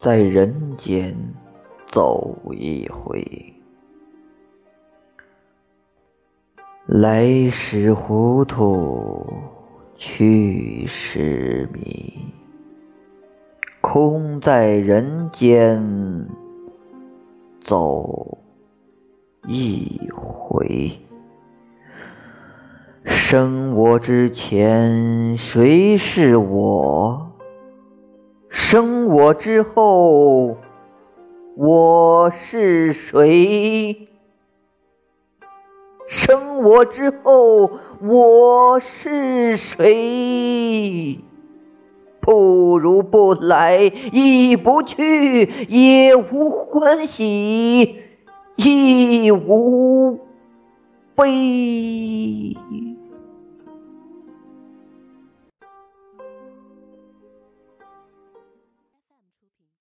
在人间走一回。来时糊涂，去时迷，空在人间走一回。生我之前，谁是我？生我之后，我是谁？生我之后，我是谁？不如不来，亦不去，也无欢喜，亦无悲。